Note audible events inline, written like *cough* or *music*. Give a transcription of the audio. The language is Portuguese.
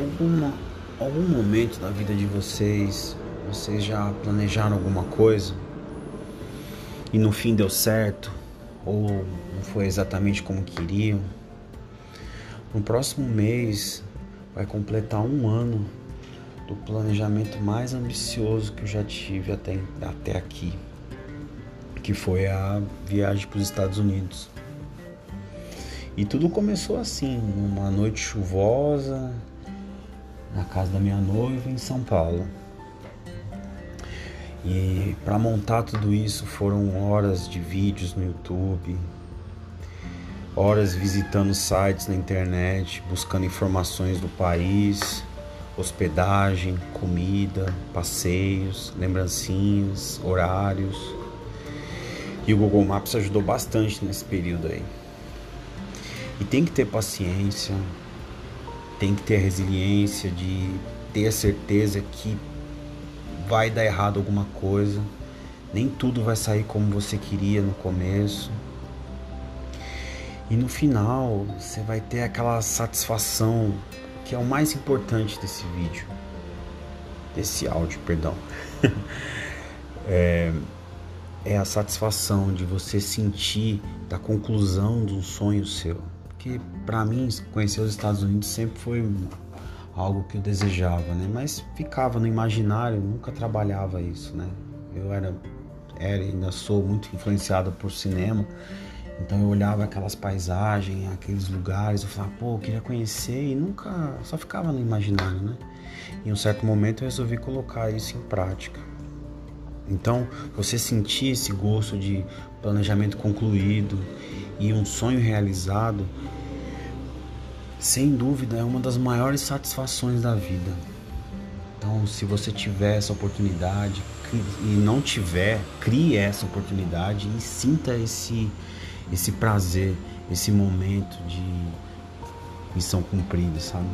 alguma, algum momento da vida de vocês, vocês já planejaram alguma coisa e no fim deu certo ou não foi exatamente como queriam? No próximo mês vai completar um ano do planejamento mais ambicioso que eu já tive até, até aqui, que foi a viagem para os Estados Unidos. E tudo começou assim, numa noite chuvosa, na casa da minha noiva em São Paulo. E para montar tudo isso foram horas de vídeos no YouTube, horas visitando sites na internet, buscando informações do país, hospedagem, comida, passeios, lembrancinhas, horários. E o Google Maps ajudou bastante nesse período aí. E tem que ter paciência, tem que ter resiliência de ter a certeza que vai dar errado alguma coisa, nem tudo vai sair como você queria no começo. E no final você vai ter aquela satisfação que é o mais importante desse vídeo, desse áudio, perdão. *laughs* é, é a satisfação de você sentir da conclusão de um sonho seu. Porque para mim conhecer os Estados Unidos sempre foi algo que eu desejava, né? Mas ficava no imaginário, nunca trabalhava isso, né? Eu era, era ainda sou muito influenciado por cinema, então eu olhava aquelas paisagens, aqueles lugares, eu falava, pô, eu queria conhecer e nunca, só ficava no imaginário, né? Em um certo momento eu resolvi colocar isso em prática. Então, você sentir esse gosto de planejamento concluído e um sonho realizado, sem dúvida é uma das maiores satisfações da vida. Então, se você tiver essa oportunidade e não tiver, crie essa oportunidade e sinta esse esse prazer, esse momento de missão cumprida, sabe?